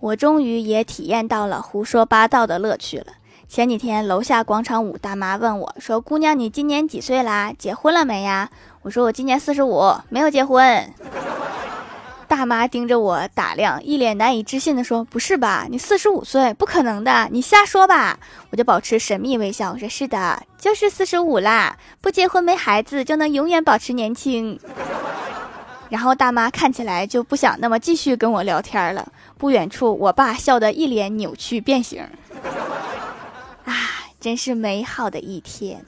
我终于也体验到了胡说八道的乐趣了。前几天楼下广场舞大妈问我说：“姑娘，你今年几岁啦？结婚了没呀？”我说：“我今年四十五，没有结婚。”大妈盯着我打量，一脸难以置信的说：“不是吧？你四十五岁，不可能的，你瞎说吧？”我就保持神秘微笑，我说：“是的，就是四十五啦，不结婚没孩子就能永远保持年轻。”然后大妈看起来就不想那么继续跟我聊天了。不远处，我爸笑得一脸扭曲变形。啊，真是美好的一天。